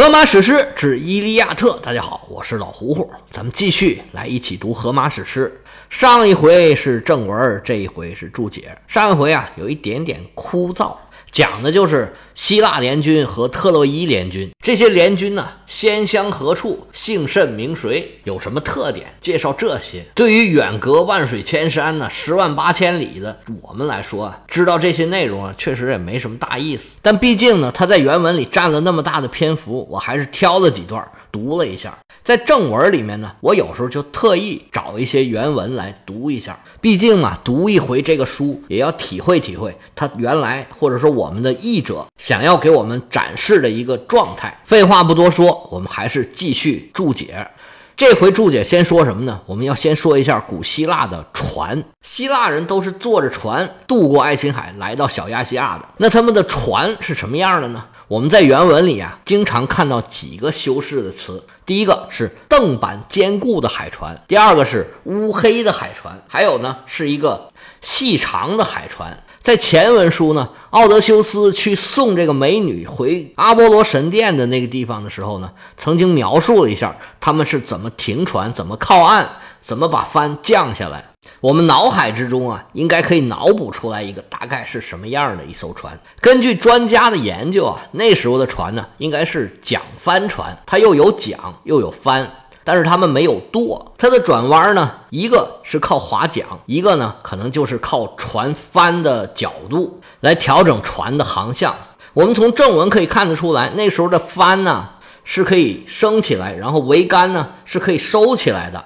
荷马史诗之《伊利亚特》，大家好，我是老胡胡，咱们继续来一起读荷马史诗。上一回是正文，这一回是注解。上一回啊，有一点点枯燥。讲的就是希腊联军和特洛伊联军，这些联军呢，先乡何处，姓甚名谁，有什么特点？介绍这些。对于远隔万水千山呢，十万八千里的我们来说啊，知道这些内容啊，确实也没什么大意思。但毕竟呢，他在原文里占了那么大的篇幅，我还是挑了几段读了一下。在正文里面呢，我有时候就特意找一些原文来读一下。毕竟嘛，读一回这个书也要体会体会它原来或者说我们的译者想要给我们展示的一个状态。废话不多说，我们还是继续注解。这回注解先说什么呢？我们要先说一下古希腊的船。希腊人都是坐着船渡过爱琴海来到小亚细亚的。那他们的船是什么样的呢？我们在原文里啊，经常看到几个修饰的词。第一个是凳板坚固的海船，第二个是乌黑的海船，还有呢是一个细长的海船。在前文书呢，奥德修斯去送这个美女回阿波罗神殿的那个地方的时候呢，曾经描述了一下他们是怎么停船、怎么靠岸、怎么把帆降下来。我们脑海之中啊，应该可以脑补出来一个大概是什么样的一艘船。根据专家的研究啊，那时候的船呢，应该是桨帆船，它又有桨又有帆，但是它们没有舵。它的转弯呢，一个是靠划桨，一个呢可能就是靠船帆的角度来调整船的航向。我们从正文可以看得出来，那时候的帆呢是可以升起来，然后桅杆呢是可以收起来的。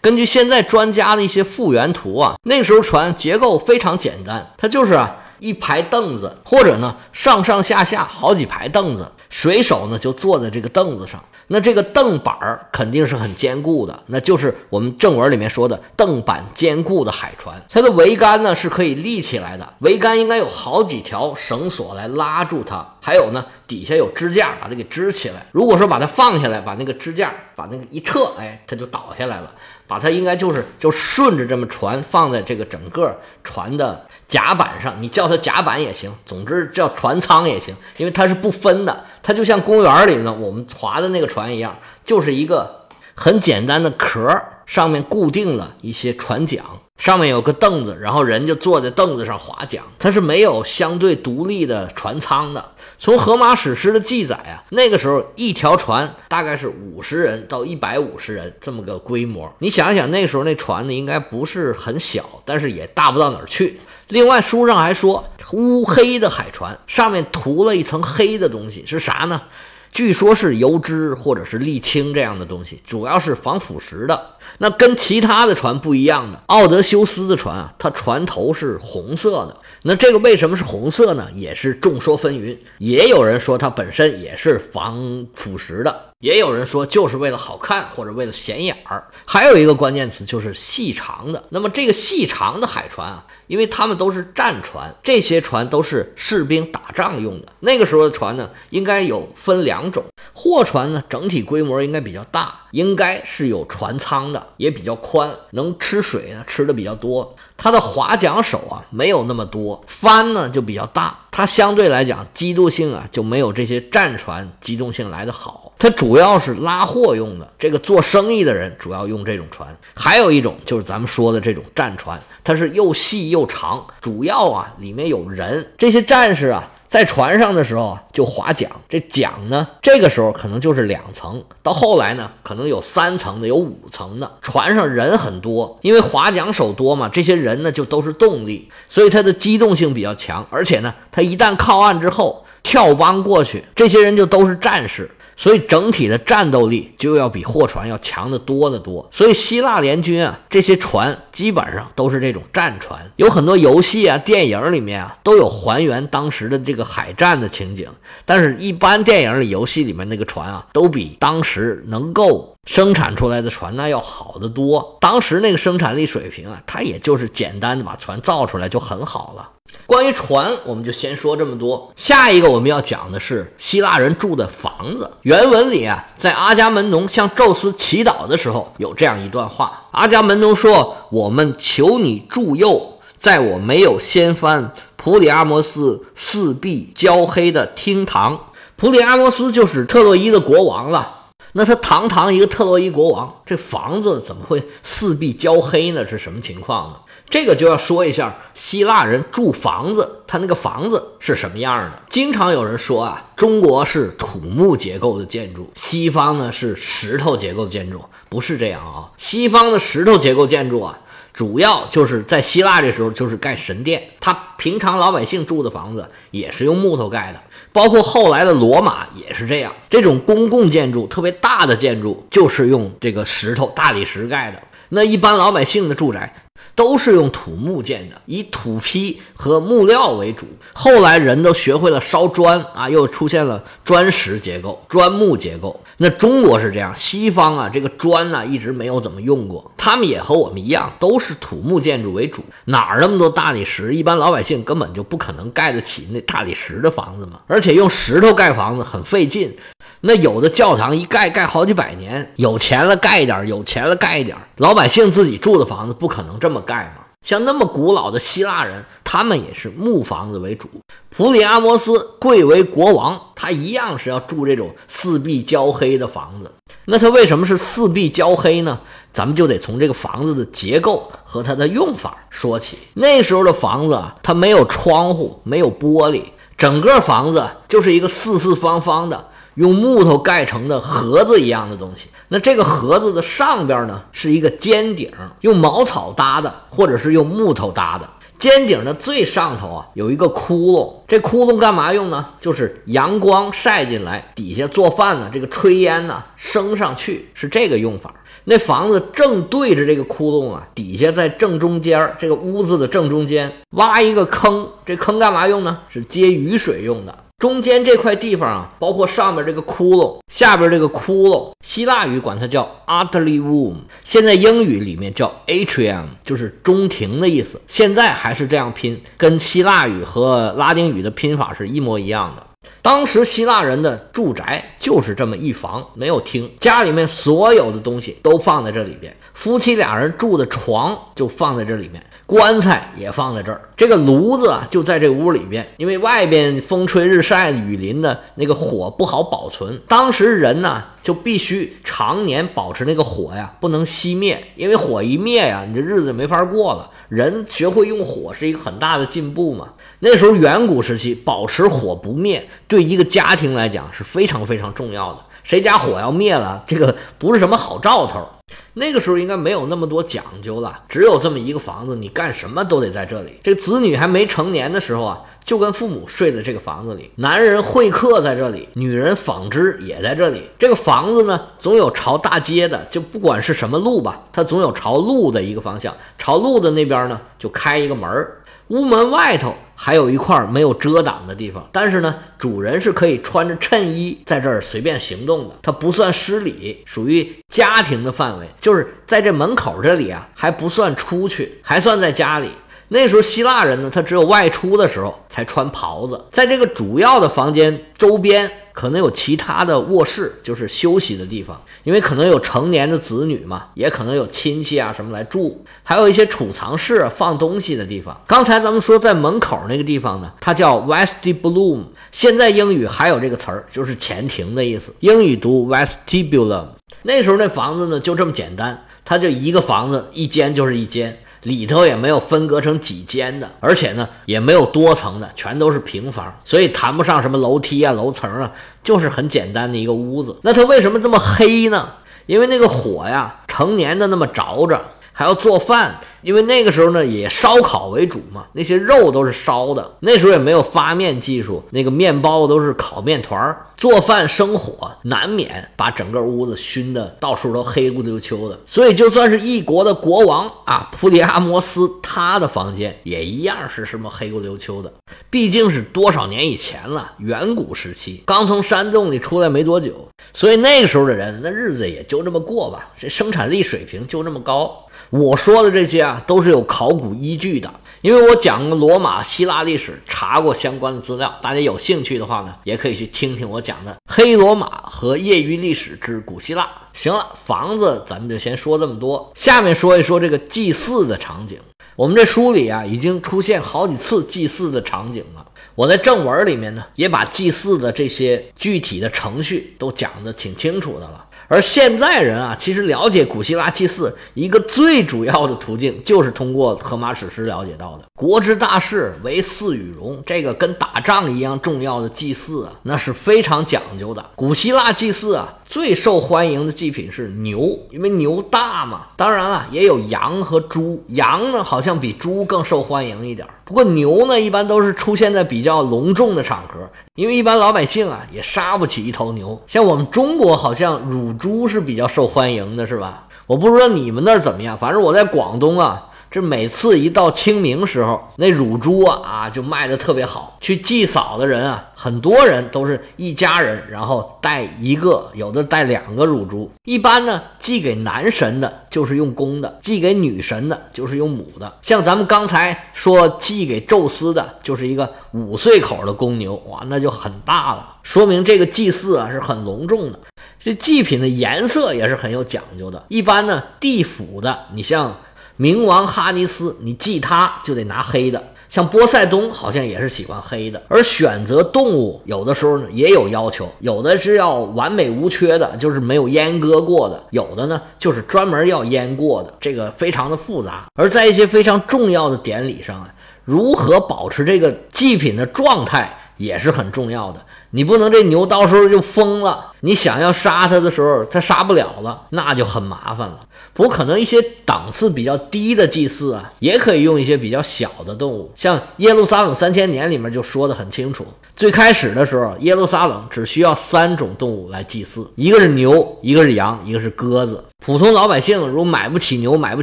根据现在专家的一些复原图啊，那个时候船结构非常简单，它就是啊一排凳子，或者呢上上下下好几排凳子，水手呢就坐在这个凳子上。那这个凳板儿肯定是很坚固的，那就是我们正文里面说的凳板坚固的海船。它的桅杆呢是可以立起来的，桅杆应该有好几条绳索来拉住它，还有呢底下有支架把它给支起来。如果说把它放下来，把那个支架把那个一撤，哎，它就倒下来了。把它应该就是就顺着这么船放在这个整个船的甲板上，你叫它甲板也行，总之叫船舱也行，因为它是不分的。它就像公园里呢，我们划的那个船一样，就是一个很简单的壳，上面固定了一些船桨，上面有个凳子，然后人就坐在凳子上划桨，它是没有相对独立的船舱的。从荷马史诗的记载啊，那个时候一条船大概是五十人到一百五十人这么个规模。你想想，那时候那船呢，应该不是很小，但是也大不到哪儿去。另外，书上还说乌黑的海船上面涂了一层黑的东西，是啥呢？据说是油脂或者是沥青这样的东西，主要是防腐蚀的。那跟其他的船不一样的，奥德修斯的船啊，它船头是红色的。那这个为什么是红色呢？也是众说纷纭。也有人说它本身也是防腐蚀的，也有人说就是为了好看或者为了显眼儿。还有一个关键词就是细长的。那么这个细长的海船啊。因为他们都是战船，这些船都是士兵打仗用的。那个时候的船呢，应该有分两种，货船呢整体规模应该比较大，应该是有船舱的，也比较宽，能吃水呢，吃的比较多。它的划桨手啊没有那么多，帆呢就比较大，它相对来讲机动性啊就没有这些战船机动性来得好。它主要是拉货用的，这个做生意的人主要用这种船。还有一种就是咱们说的这种战船，它是又细又长，主要啊里面有人，这些战士啊。在船上的时候就划桨，这桨呢，这个时候可能就是两层，到后来呢，可能有三层的，有五层的。船上人很多，因为划桨手多嘛，这些人呢就都是动力，所以它的机动性比较强，而且呢，它一旦靠岸之后跳帮过去，这些人就都是战士。所以整体的战斗力就要比货船要强得多得多。所以希腊联军啊，这些船基本上都是这种战船。有很多游戏啊、电影里面啊都有还原当时的这个海战的情景。但是，一般电影里、游戏里面那个船啊，都比当时能够生产出来的船那要好得多。当时那个生产力水平啊，它也就是简单的把船造出来就很好了。关于船，我们就先说这么多。下一个我们要讲的是希腊人住的房子。原文里啊，在阿伽门农向宙斯祈祷的时候，有这样一段话：阿伽门农说：“我们求你助佑，在我没有掀翻普里阿摩斯四壁焦黑的厅堂，普里阿摩斯就是特洛伊的国王了。那他堂堂一个特洛伊国王，这房子怎么会四壁焦黑呢？是什么情况呢？这个就要说一下希腊人住房子，他那个房子是什么样的？经常有人说啊，中国是土木结构的建筑，西方呢是石头结构的建筑，不是这样啊。西方的石头结构建筑啊。主要就是在希腊这时候，就是盖神殿。他平常老百姓住的房子也是用木头盖的，包括后来的罗马也是这样。这种公共建筑特别大的建筑，就是用这个石头大理石盖的。那一般老百姓的住宅。都是用土木建的，以土坯和木料为主。后来人都学会了烧砖啊，又出现了砖石结构、砖木结构。那中国是这样，西方啊，这个砖呢一直没有怎么用过。他们也和我们一样，都是土木建筑为主。哪儿那么多大理石？一般老百姓根本就不可能盖得起那大理石的房子嘛。而且用石头盖房子很费劲。那有的教堂一盖盖好几百年，有钱了盖一点，有钱了盖一点。老百姓自己住的房子不可能这么盖嘛。像那么古老的希腊人，他们也是木房子为主。普里阿摩斯贵为国王，他一样是要住这种四壁焦黑的房子。那他为什么是四壁焦黑呢？咱们就得从这个房子的结构和它的用法说起。那时候的房子啊，它没有窗户，没有玻璃，整个房子就是一个四四方方的。用木头盖成的盒子一样的东西，那这个盒子的上边呢是一个尖顶，用茅草搭的，或者是用木头搭的。尖顶的最上头啊有一个窟窿，这窟窿干嘛用呢？就是阳光晒进来，底下做饭呢，这个炊烟呢升上去，是这个用法。那房子正对着这个窟窿啊，底下在正中间，这个屋子的正中间挖一个坑，这坑干嘛用呢？是接雨水用的。中间这块地方啊，包括上面这个窟窿，下边这个窟窿，希腊语管它叫 atrium，现在英语里面叫 atrium，就是中庭的意思。现在还是这样拼，跟希腊语和拉丁语的拼法是一模一样的。当时希腊人的住宅就是这么一房，没有厅，家里面所有的东西都放在这里边，夫妻俩人住的床就放在这里面。棺材也放在这儿，这个炉子啊就在这屋里边，因为外边风吹日晒雨淋的那个火不好保存。当时人呢就必须常年保持那个火呀不能熄灭，因为火一灭呀，你这日子没法过了。人学会用火是一个很大的进步嘛。那时候远古时期保持火不灭，对一个家庭来讲是非常非常重要的。谁家火要灭了，这个不是什么好兆头。那个时候应该没有那么多讲究了，只有这么一个房子，你干什么都得在这里。这子女还没成年的时候啊，就跟父母睡在这个房子里。男人会客在这里，女人纺织也在这里。这个房子呢，总有朝大街的，就不管是什么路吧，它总有朝路的一个方向。朝路的那边呢，就开一个门。屋门外头还有一块没有遮挡的地方，但是呢，主人是可以穿着衬衣在这儿随便行动的，它不算失礼，属于家庭的范围，就是在这门口这里啊，还不算出去，还算在家里。那时候希腊人呢，他只有外出的时候才穿袍子，在这个主要的房间周边。可能有其他的卧室，就是休息的地方，因为可能有成年的子女嘛，也可能有亲戚啊什么来住，还有一些储藏室放东西的地方。刚才咱们说在门口那个地方呢，它叫 vestibulum，现在英语还有这个词儿，就是前庭的意思，英语读 vestibulum。那时候那房子呢就这么简单，它就一个房子，一间就是一间。里头也没有分隔成几间的，而且呢也没有多层的，全都是平房，所以谈不上什么楼梯啊、楼层啊，就是很简单的一个屋子。那它为什么这么黑呢？因为那个火呀，成年的那么着着，还要做饭。因为那个时候呢，以烧烤为主嘛，那些肉都是烧的。那时候也没有发面技术，那个面包都是烤面团儿。做饭生火，难免把整个屋子熏得到处都黑不溜秋的。所以，就算是一国的国王啊，普里阿摩斯，他的房间也一样是什么黑不溜秋的。毕竟是多少年以前了，远古时期，刚从山洞里出来没多久，所以那个时候的人，那日子也就这么过吧。这生产力水平就这么高。我说的这些啊，都是有考古依据的，因为我讲过罗马、希腊历史，查过相关的资料。大家有兴趣的话呢，也可以去听听我讲的《黑罗马和业余历史之古希腊》。行了，房子咱们就先说这么多，下面说一说这个祭祀的场景。我们这书里啊，已经出现好几次祭祀的场景了。我在正文里面呢，也把祭祀的这些具体的程序都讲得挺清楚的了。而现在人啊，其实了解古希腊祭祀一个最主要的途径，就是通过荷马史诗了解到的。国之大事，为祀与戎，这个跟打仗一样重要的祭祀啊，那是非常讲究的。古希腊祭祀啊，最受欢迎的祭品是牛，因为牛大嘛。当然了，也有羊和猪，羊呢好像比猪更受欢迎一点。不过牛呢，一般都是出现在比较隆重的场合。因为一般老百姓啊也杀不起一头牛，像我们中国好像乳猪是比较受欢迎的，是吧？我不知道你们那儿怎么样，反正我在广东啊。这每次一到清明时候，那乳猪啊啊就卖的特别好。去祭扫的人啊，很多人都是一家人，然后带一个，有的带两个乳猪。一般呢，祭给男神的就是用公的，祭给女神的就是用母的。像咱们刚才说祭给宙斯的，就是一个五岁口的公牛，哇，那就很大了，说明这个祭祀啊是很隆重的。这祭品的颜色也是很有讲究的。一般呢，地府的，你像。冥王哈尼斯，你祭他就得拿黑的，像波塞冬好像也是喜欢黑的。而选择动物有的时候呢也有要求，有的是要完美无缺的，就是没有阉割过的；有的呢就是专门要阉过的，这个非常的复杂。而在一些非常重要的典礼上啊，如何保持这个祭品的状态也是很重要的。你不能这牛到时候就疯了，你想要杀它的时候，它杀不了了，那就很麻烦了。不可能一些档次比较低的祭祀啊，也可以用一些比较小的动物，像耶路撒冷三千年里面就说的很清楚。最开始的时候，耶路撒冷只需要三种动物来祭祀，一个是牛，一个是羊，一个是鸽子。普通老百姓如果买不起牛、买不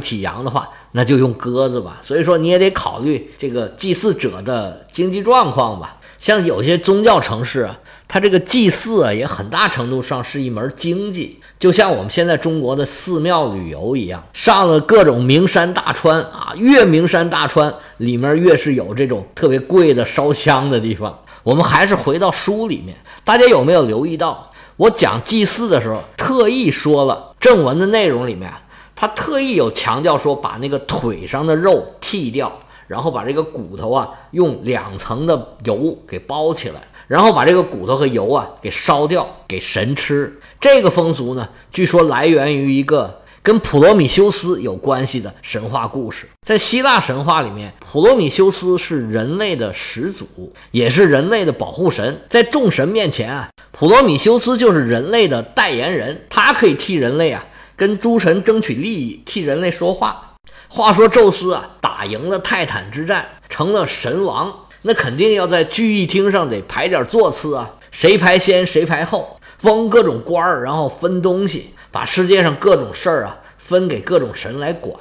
起羊的话，那就用鸽子吧。所以说你也得考虑这个祭祀者的经济状况吧。像有些宗教城市啊，它这个祭祀啊，也很大程度上是一门经济，就像我们现在中国的寺庙旅游一样，上了各种名山大川啊，越名山大川里面越是有这种特别贵的烧香的地方。我们还是回到书里面，大家有没有留意到，我讲祭祀的时候特意说了正文的内容里面，他特意有强调说把那个腿上的肉剃掉。然后把这个骨头啊，用两层的油给包起来，然后把这个骨头和油啊给烧掉，给神吃。这个风俗呢，据说来源于一个跟普罗米修斯有关系的神话故事。在希腊神话里面，普罗米修斯是人类的始祖，也是人类的保护神。在众神面前啊，普罗米修斯就是人类的代言人，他可以替人类啊跟诸神争取利益，替人类说话。话说宙斯啊，打赢了泰坦之战，成了神王，那肯定要在聚义厅上得排点座次啊，谁排先谁排后，封各种官儿，然后分东西，把世界上各种事儿啊分给各种神来管。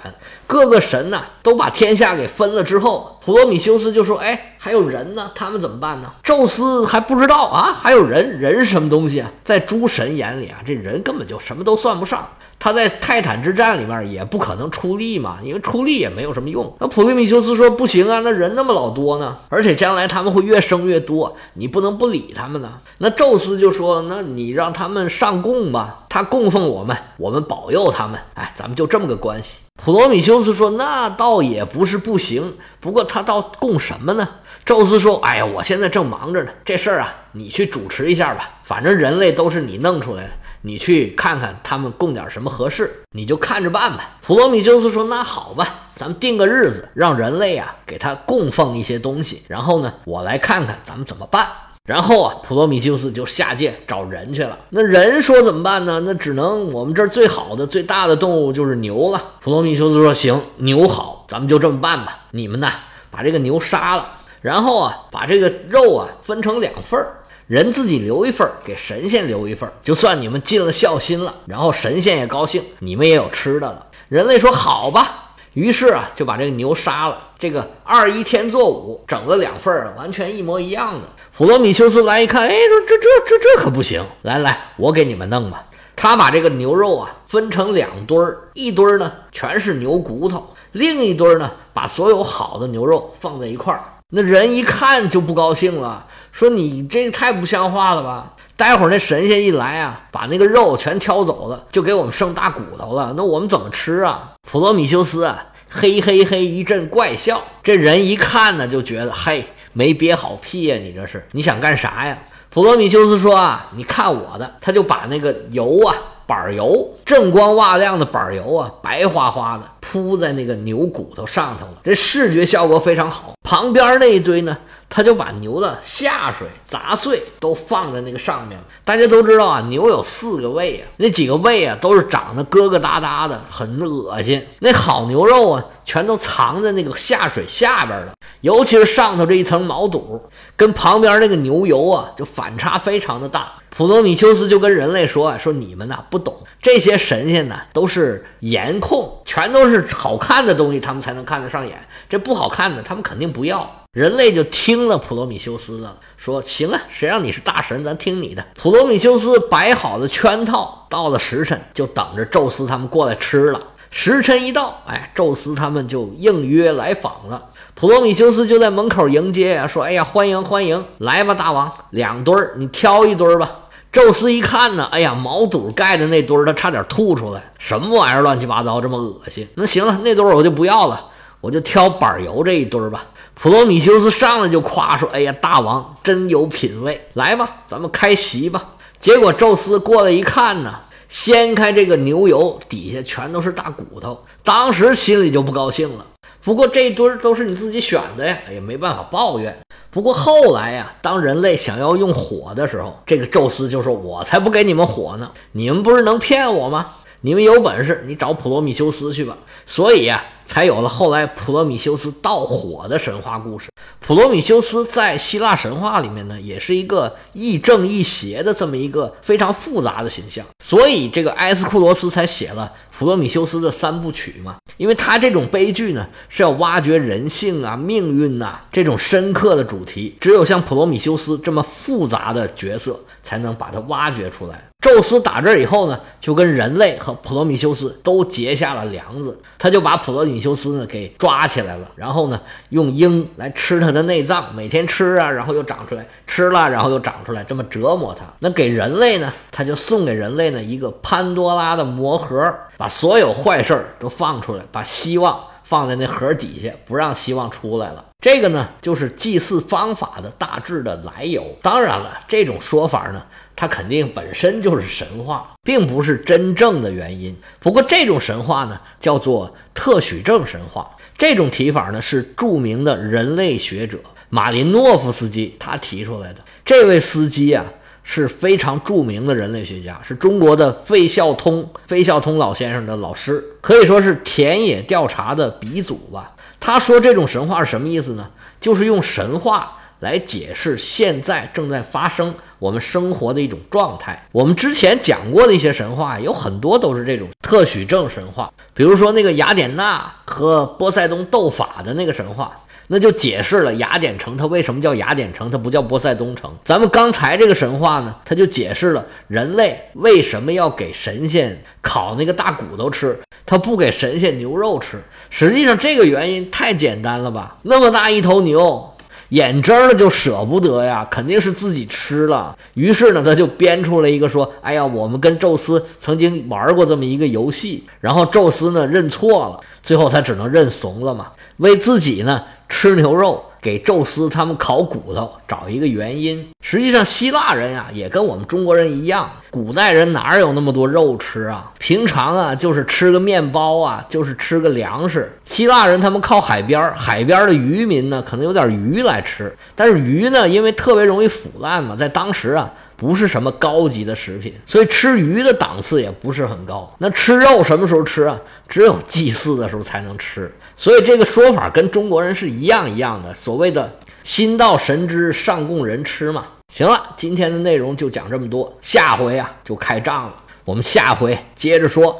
各个神呢都把天下给分了之后，普罗米修斯就说：“哎，还有人呢，他们怎么办呢？”宙斯还不知道啊，还有人，人是什么东西啊？在诸神眼里啊，这人根本就什么都算不上。他在泰坦之战里面也不可能出力嘛，因为出力也没有什么用。那普罗米修斯说不行啊，那人那么老多呢，而且将来他们会越生越多，你不能不理他们呢。那宙斯就说，那你让他们上供吧，他供奉我们，我们保佑他们，哎，咱们就这么个关系。普罗米修斯说，那倒也不是不行，不过他倒供什么呢？宙斯说，哎呀，我现在正忙着呢，这事儿啊，你去主持一下吧，反正人类都是你弄出来的。你去看看他们供点什么合适，你就看着办吧。普罗米修斯说：“那好吧，咱们定个日子，让人类啊给他供奉一些东西，然后呢，我来看看咱们怎么办。”然后啊，普罗米修斯就下界找人去了。那人说怎么办呢？那只能我们这儿最好的、最大的动物就是牛了。普罗米修斯说：“行，牛好，咱们就这么办吧。你们呢，把这个牛杀了，然后啊，把这个肉啊分成两份儿。”人自己留一份儿，给神仙留一份儿，就算你们尽了孝心了。然后神仙也高兴，你们也有吃的了。人类说好吧，于是啊就把这个牛杀了。这个二一天作五，整了两份儿，完全一模一样的。普罗米修斯来一看，哎，说这这这这可不行，来来，我给你们弄吧。他把这个牛肉啊分成两堆儿，一堆儿呢全是牛骨头，另一堆儿呢把所有好的牛肉放在一块儿。那人一看就不高兴了。说你这太不像话了吧！待会儿那神仙一来啊，把那个肉全挑走了，就给我们剩大骨头了。那我们怎么吃啊？普罗米修斯啊，嘿嘿嘿一阵怪笑。这人一看呢，就觉得嘿，没憋好屁呀！你这是你想干啥呀？普罗米修斯说啊，你看我的，他就把那个油啊，板油，锃光瓦亮的板油啊，白花花的铺在那个牛骨头上头了，这视觉效果非常好。旁边那一堆呢？他就把牛的下水杂碎都放在那个上面了。大家都知道啊，牛有四个胃啊，那几个胃啊都是长得疙疙瘩瘩的，很恶心。那好牛肉啊，全都藏在那个下水下边了，尤其是上头这一层毛肚，跟旁边那个牛油啊，就反差非常的大。普罗米修斯就跟人类说啊，说你们呐不懂，这些神仙呐都是颜控，全都是好看的东西，他们才能看得上眼，这不好看的，他们肯定不要。人类就听了普罗米修斯的，说行啊，谁让你是大神，咱听你的。普罗米修斯摆好了圈套，到了时辰就等着宙斯他们过来吃了。时辰一到，哎，宙斯他们就应约来访了。普罗米修斯就在门口迎接呀，说：“哎呀，欢迎欢迎，来吧，大王，两堆儿，你挑一堆儿吧。”宙斯一看呢，哎呀，毛肚盖的那堆儿，他差点吐出来，什么玩意儿，乱七八糟，这么恶心。那行了，那堆儿我就不要了，我就挑板油这一堆儿吧。普罗米修斯上来就夸说：“哎呀，大王真有品位，来吧，咱们开席吧。”结果宙斯过来一看呢，掀开这个牛油，底下全都是大骨头，当时心里就不高兴了。不过这堆儿都是你自己选的呀，也没办法抱怨。不过后来呀，当人类想要用火的时候，这个宙斯就说：“我才不给你们火呢！你们不是能骗我吗？你们有本事，你找普罗米修斯去吧。”所以呀。才有了后来普罗米修斯盗火的神话故事。普罗米修斯在希腊神话里面呢，也是一个亦正亦邪的这么一个非常复杂的形象。所以这个埃斯库罗斯才写了普罗米修斯的三部曲嘛。因为他这种悲剧呢，是要挖掘人性啊、命运呐这种深刻的主题。只有像普罗米修斯这么复杂的角色，才能把它挖掘出来。宙斯打这以后呢，就跟人类和普罗米修斯都结下了梁子，他就把普罗米修斯呢给抓起来了，然后呢用鹰来吃他的内脏，每天吃啊，然后又长出来，吃了然后又长出来，这么折磨他。那给人类呢，他就送给人类呢一个潘多拉的魔盒，把所有坏事儿都放出来，把希望放在那盒底下，不让希望出来了。这个呢就是祭祀方法的大致的来由。当然了，这种说法呢。它肯定本身就是神话，并不是真正的原因。不过这种神话呢，叫做特许证神话。这种提法呢，是著名的人类学者马林诺夫斯基他提出来的。这位司机啊，是非常著名的人类学家，是中国的费孝通费孝通老先生的老师，可以说是田野调查的鼻祖吧。他说这种神话是什么意思呢？就是用神话。来解释现在正在发生我们生活的一种状态。我们之前讲过的一些神话，有很多都是这种特许证神话。比如说那个雅典娜和波塞冬斗法的那个神话，那就解释了雅典城它为什么叫雅典城，它不叫波塞冬城。咱们刚才这个神话呢，它就解释了人类为什么要给神仙烤那个大骨头吃，它不给神仙牛肉吃。实际上这个原因太简单了吧？那么大一头牛。眼睁了就舍不得呀，肯定是自己吃了。于是呢，他就编出了一个说：“哎呀，我们跟宙斯曾经玩过这么一个游戏。”然后宙斯呢认错了，最后他只能认怂了嘛，为自己呢吃牛肉。给宙斯他们烤骨头，找一个原因。实际上，希腊人呀也跟我们中国人一样，古代人哪有那么多肉吃啊？平常啊就是吃个面包啊，就是吃个粮食。希腊人他们靠海边，海边的渔民呢可能有点鱼来吃，但是鱼呢因为特别容易腐烂嘛，在当时啊不是什么高级的食品，所以吃鱼的档次也不是很高。那吃肉什么时候吃啊？只有祭祀的时候才能吃。所以这个说法跟中国人是一样一样的，所谓的“心到神知，上供人吃”嘛。行了，今天的内容就讲这么多，下回啊就开仗了，我们下回接着说。